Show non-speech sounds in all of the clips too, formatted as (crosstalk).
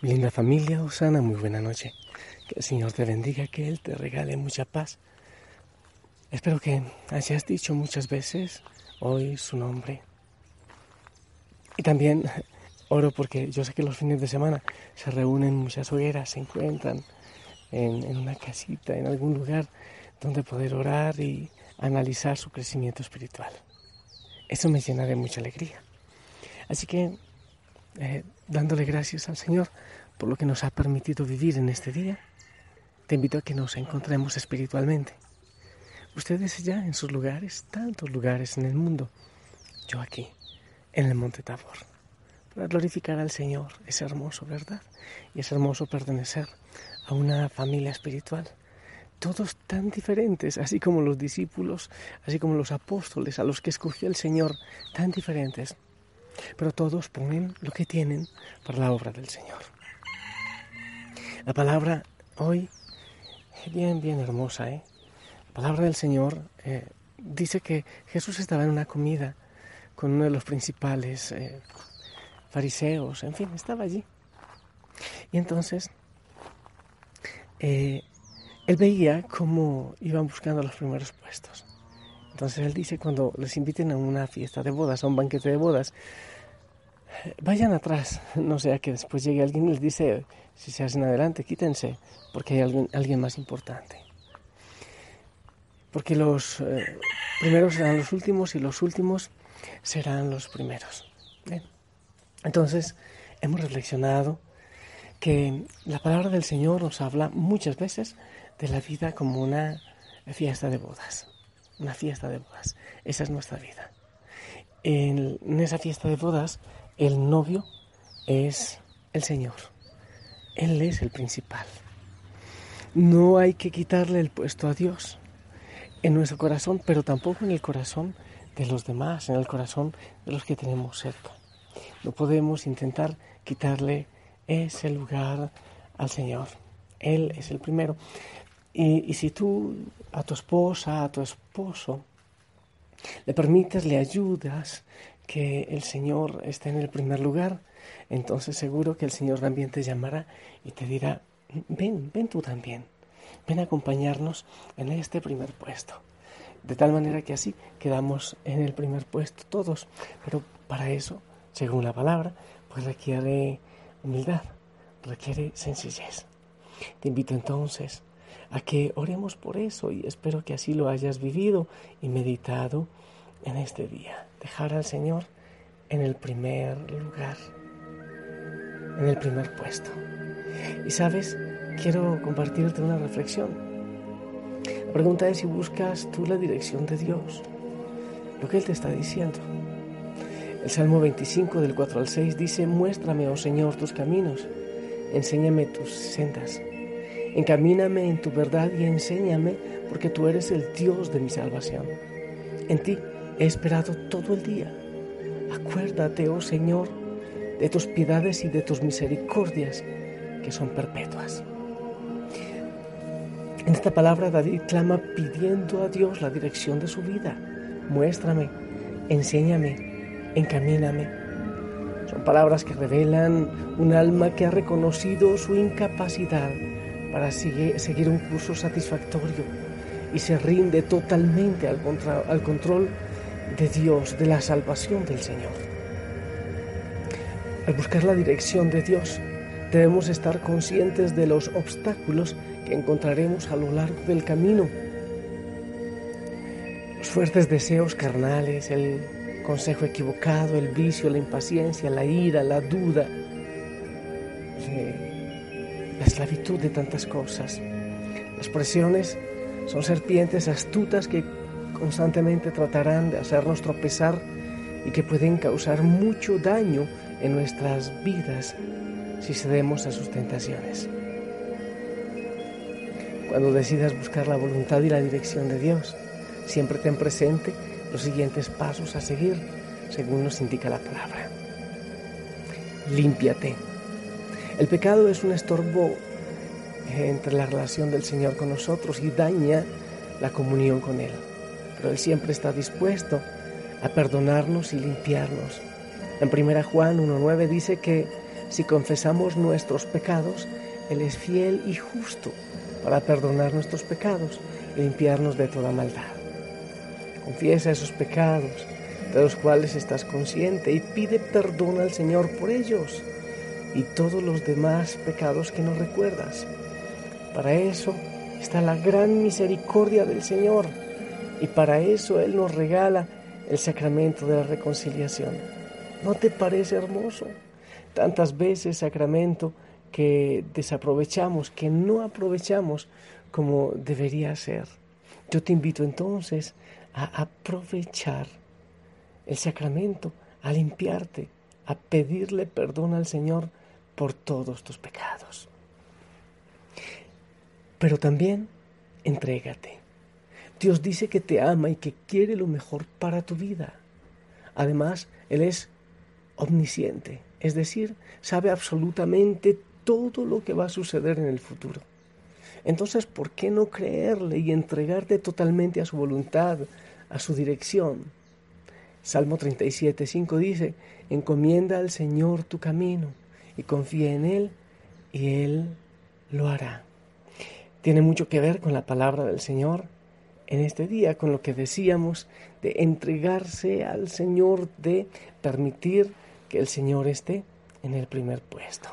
Linda familia, Osana, muy buena noche. Que el Señor te bendiga, que Él te regale mucha paz. Espero que hayas dicho muchas veces hoy su nombre. Y también (laughs) oro porque yo sé que los fines de semana se reúnen muchas hogueras, se encuentran en, en una casita, en algún lugar donde poder orar y analizar su crecimiento espiritual. Eso me llena de mucha alegría. Así que eh, dándole gracias al Señor por lo que nos ha permitido vivir en este día, te invito a que nos encontremos espiritualmente. Ustedes ya en sus lugares, tantos lugares en el mundo, yo aquí, en el Monte Tabor, para glorificar al Señor. Es hermoso, ¿verdad? Y es hermoso pertenecer a una familia espiritual. Todos tan diferentes, así como los discípulos, así como los apóstoles a los que escogió el Señor, tan diferentes pero todos ponen lo que tienen para la obra del Señor. La palabra hoy es bien, bien hermosa. ¿eh? La palabra del Señor eh, dice que Jesús estaba en una comida con uno de los principales eh, fariseos, en fin, estaba allí. Y entonces eh, él veía cómo iban buscando los primeros puestos. Entonces él dice, cuando les inviten a una fiesta de bodas, a un banquete de bodas, vayan atrás, no sea que después llegue alguien y les dice, si se hacen adelante, quítense, porque hay alguien, alguien más importante. Porque los eh, primeros serán los últimos y los últimos serán los primeros. Entonces, hemos reflexionado que la palabra del Señor nos habla muchas veces de la vida como una fiesta de bodas una fiesta de bodas. Esa es nuestra vida. En, esa fiesta de bodas, el novio es el Señor. Él es el principal. No hay que quitarle el puesto a Dios en nuestro corazón, pero tampoco en el corazón de los demás, en el corazón de los que tenemos cerca. No podemos intentar quitarle ese lugar al Señor. Él es el primero. Y, si tú a tu esposa, a tu esposo, le permites, le ayudas que el Señor esté en el primer lugar, entonces seguro que el Señor también te llamará y te dirá, ven, ven tú también, ven a acompañarnos en este primer puesto. De tal manera que así quedamos en el primer puesto todos. Pero para eso, según la palabra, pues requiere humildad, requiere sencillez. Te invito entonces a que oremos por eso y espero que así lo hayas vivido y meditado en este día. Dejar al Señor en el primer lugar, en el primer puesto. Y sabes, quiero compartirte una reflexión. La pregunta es si buscas tú la dirección de Dios, lo que Él te está diciendo. El Salmo 25 del 4 al 6 dice, muéstrame, oh Señor, tus caminos, enséñame tus sendas Encamíname en tu verdad y enséñame, porque tú eres el Dios de mi salvación. En ti he esperado todo el día. Acuérdate, oh Señor, de tus piedades y de tus misericordias, que son perpetuas. En esta palabra David clama pidiendo a Dios la dirección de su vida. Muéstrame, enséñame, encamíname. Son palabras que revelan un alma que ha reconocido su incapacidad para seguir un curso satisfactorio y se rinde totalmente al, control de Dios, de la salvación del Señor. Al buscar la dirección de Dios, debemos estar conscientes de los obstáculos que encontraremos a lo largo del camino. Los fuertes deseos carnales, el consejo equivocado, el vicio, la impaciencia, la ira, la duda, la esclavitud de tantas cosas. Las presiones son serpientes astutas que constantemente tratarán de hacernos tropezar y que pueden causar mucho daño en nuestras vidas si cedemos a sus tentaciones. Cuando decidas buscar la voluntad y la dirección de Dios, siempre ten presente los siguientes pasos a seguir, según nos indica la palabra. Límpiate el pecado es un estorbo entre la relación del Señor con nosotros y daña la comunión con Él. Pero Él siempre está dispuesto a perdonarnos y limpiarnos. En 1 Juan 1.9 dice que si confesamos nuestros pecados, Él es fiel y justo para perdonar nuestros pecados y limpiarnos de toda maldad. Confiesa esos pecados de los cuales estás consciente y pide perdón al Señor por ellos y todos los demás pecados que no recuerdas. Para eso está la gran misericordia del Señor y para eso Él nos regala el sacramento de la reconciliación. ¿No te parece hermoso? Tantas veces sacramento que desaprovechamos, que no aprovechamos como debería ser. Yo te invito entonces a aprovechar el sacramento, a limpiarte, a pedirle perdón al Señor por todos tus pecados. Pero también entrégate. Dios dice que te ama y que quiere lo mejor para tu vida. Además, Él es omnisciente, es decir, sabe absolutamente todo lo que va a suceder en el futuro. Entonces, ¿por qué no creerle y entregarte totalmente a su voluntad, a su dirección? Salmo 37, 5 dice, encomienda al Señor tu camino y confía en Él y Él lo hará. Tiene mucho que ver con la palabra del Señor en este día, con lo que decíamos de entregarse al Señor, de permitir que el Señor esté en el primer puesto.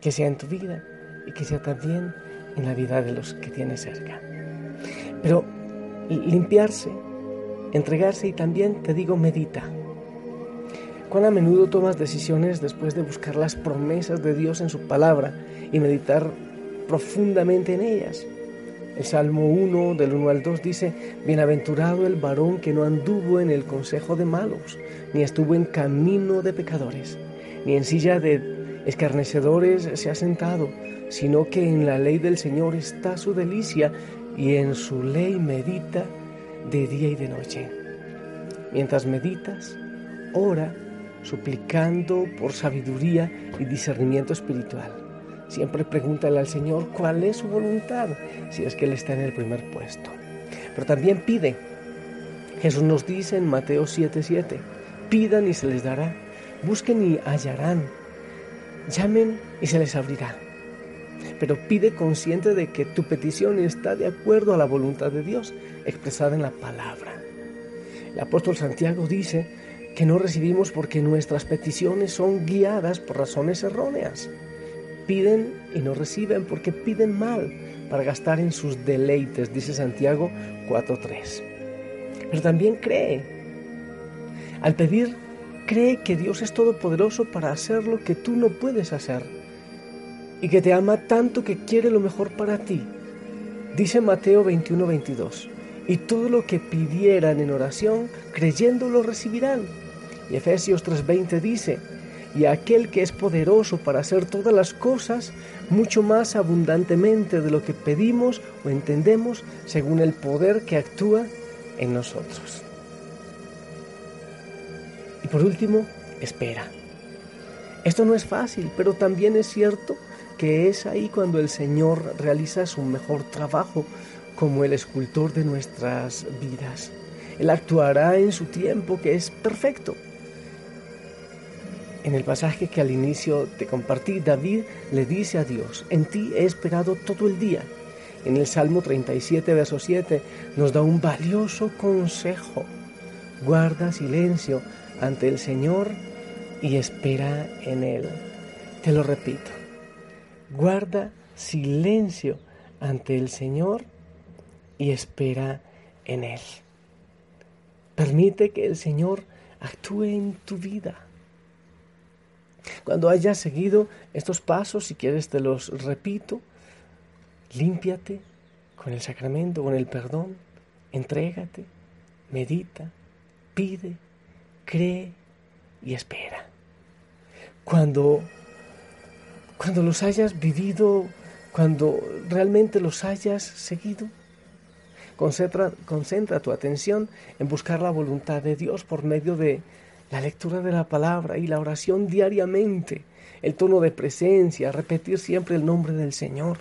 Que sea en tu vida y que sea también en la vida de los que tienes cerca. Pero limpiarse, entregarse y también, te digo, medita. ¿Cuán a menudo tomas decisiones después de buscar las promesas de Dios en su palabra y meditar profundamente en ellas? El Salmo 1 del 1 al 2 dice, Bienaventurado el varón que no anduvo en el consejo de malos, ni estuvo en camino de pecadores, ni en silla de escarnecedores se ha sentado, sino que en la ley del Señor está su delicia, y en su ley medita de día y de noche. Mientras meditas, ora suplicando por sabiduría y discernimiento espiritual. Siempre pregúntale al Señor cuál es su voluntad, si es que Él está en el primer puesto. Pero también pide. Jesús nos dice en Mateo 7:7, pidan y se les dará, busquen y hallarán, llamen y se les abrirá. Pero pide consciente de que tu petición está de acuerdo a la voluntad de Dios expresada en la palabra. El apóstol Santiago dice que no recibimos porque nuestras peticiones son guiadas por razones erróneas. Piden y no reciben porque piden mal para gastar en sus deleites, dice Santiago 4.3. Pero también cree. Al pedir, cree que Dios es todopoderoso para hacer lo que tú no puedes hacer y que te ama tanto que quiere lo mejor para ti. Dice Mateo 21.22. Y todo lo que pidieran en oración, creyendo lo recibirán. Y Efesios 3:20 dice, y aquel que es poderoso para hacer todas las cosas mucho más abundantemente de lo que pedimos o entendemos según el poder que actúa en nosotros. Y por último, espera. Esto no es fácil, pero también es cierto que es ahí cuando el Señor realiza su mejor trabajo como el escultor de nuestras vidas. Él actuará en su tiempo que es perfecto en el pasaje que al inicio te compartí, David le dice a Dios, en ti he esperado todo el día. En el Salmo 37, verso 7, nos da un valioso consejo. Guarda silencio ante el Señor y espera en Él. Te lo repito. Guarda silencio ante el Señor y espera en Él. Permite que el Señor actúe en tu vida. Cuando hayas seguido estos pasos, si quieres te los repito, límpiate con el sacramento, con el perdón, entrégate, medita, pide, cree y espera. Cuando, cuando los hayas vivido, cuando realmente los hayas seguido, concentra, concentra tu atención en buscar la voluntad de Dios por medio de la lectura de la palabra y la oración diariamente, el tono de presencia, repetir siempre el nombre del Señor.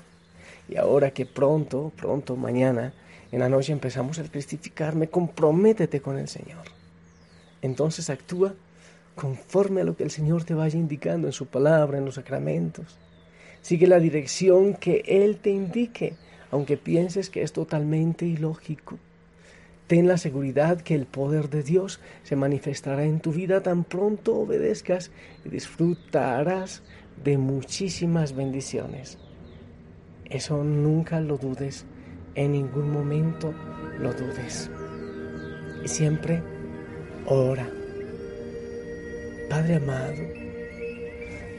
Y ahora que pronto, pronto, mañana, en la noche empezamos a cristificarme, comprométete con el Señor. Entonces actúa conforme a lo que el Señor te vaya indicando en su palabra, en los sacramentos. Sigue la dirección que Él te indique, aunque pienses que es totalmente ilógico. Ten la seguridad que el poder de Dios se manifestará en tu vida tan pronto obedezcas y disfrutarás de muchísimas bendiciones. Eso nunca lo dudes, en ningún momento lo dudes. Y siempre ora. Padre amado,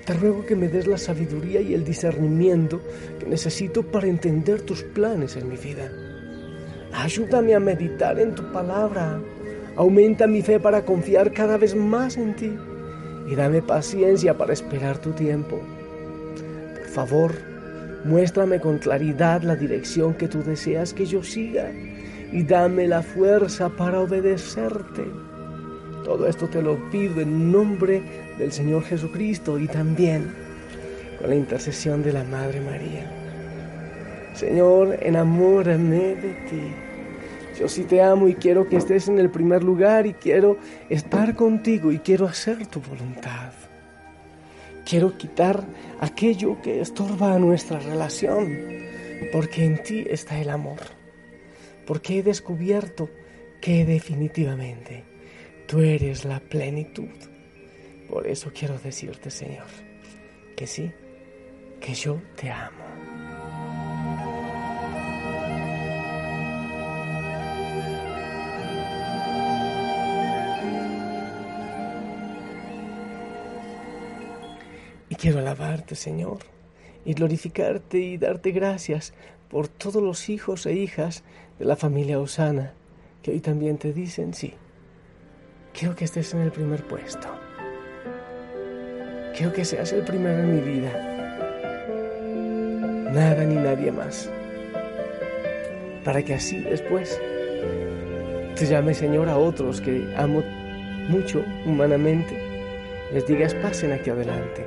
te ruego que me des la sabiduría y el discernimiento que necesito para entender tus planes en mi vida. Ayúdame a meditar en tu palabra. Aumenta mi fe para confiar cada vez más en ti. Y dame paciencia para esperar tu tiempo. Por favor, muéstrame con claridad la dirección que tú deseas que yo siga. Y dame la fuerza para obedecerte. Todo esto te lo pido en nombre del Señor Jesucristo y también con la intercesión de la Madre María. Señor, enamórame de ti. Yo sí te amo y quiero que estés en el primer lugar y quiero estar contigo y quiero hacer tu voluntad. Quiero quitar aquello que estorba nuestra relación, porque en ti está el amor. Porque he descubierto que definitivamente tú eres la plenitud. Por eso quiero decirte, Señor, que sí, que yo te amo. Quiero alabarte, Señor, y glorificarte y darte gracias por todos los hijos e hijas de la familia Osana, que hoy también te dicen sí. Quiero que estés en el primer puesto. Quiero que seas el primero en mi vida. Nada ni nadie más. Para que así después te llame Señor a otros que amo mucho humanamente. Les digas pasen aquí adelante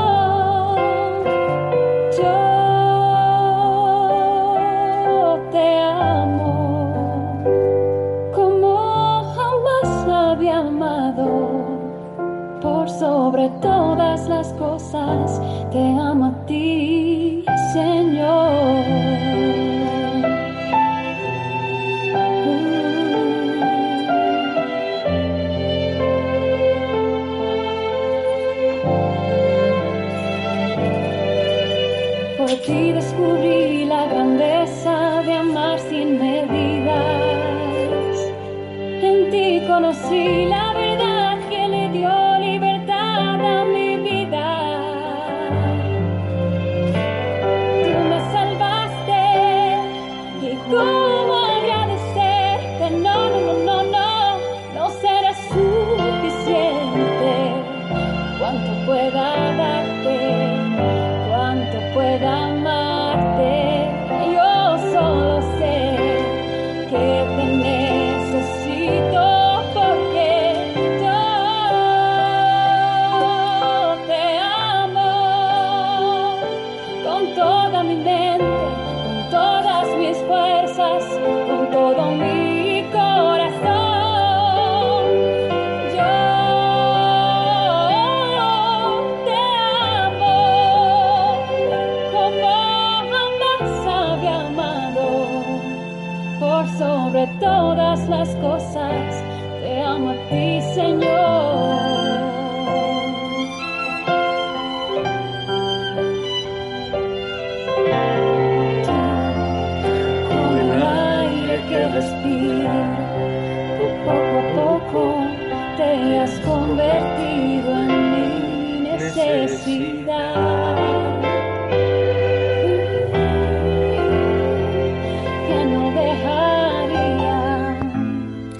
Todas las cosas, te amo a ti, Señor. Por ti descubrí la grandeza de amar sin medidas. En ti conocí la mama. sobre todas las cosas. Te amo a ti, Señor.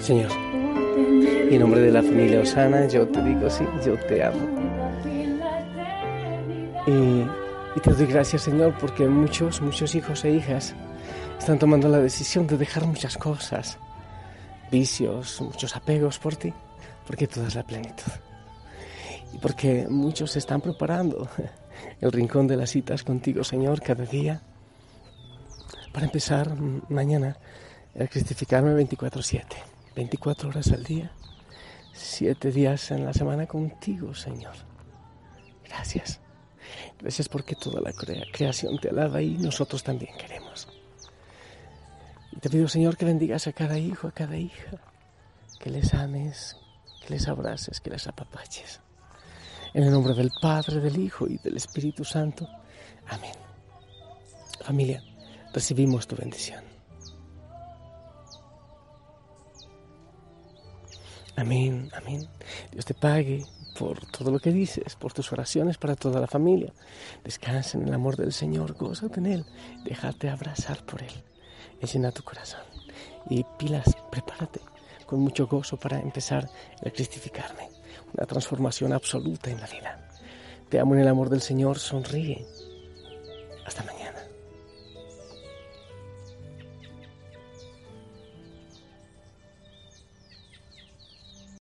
Señor, y en nombre de la familia Osana, yo te digo sí, yo te amo. Y, te doy gracias, Señor, porque muchos, muchos hijos e hijas están tomando la decisión de dejar muchas cosas, vicios, muchos apegos por ti, porque tú das la plenitud. Y porque muchos están preparando el rincón de las citas contigo, Señor, cada día, para empezar mañana a cristificarme 24/7, 24 horas al día, 7 días en la semana contigo, Señor. Gracias. Gracias porque toda la creación te alaba y nosotros también queremos. Y te pido, Señor, que bendigas a cada hijo, a cada hija, que les ames, que les abraces, que les apapaches. En el nombre del Padre, del Hijo y del Espíritu Santo. Amén. Familia, recibimos tu bendición. Amén, amén. Dios te pague por todo lo que dices, por tus oraciones para toda la familia. Descansa en el amor del Señor, gózate en Él, déjate abrazar por Él llena tu corazón. Y pilas, prepárate con mucho gozo para empezar a cristificarme. Una transformación absoluta en la vida. Te amo en el amor del Señor, sonríe. Hasta mañana.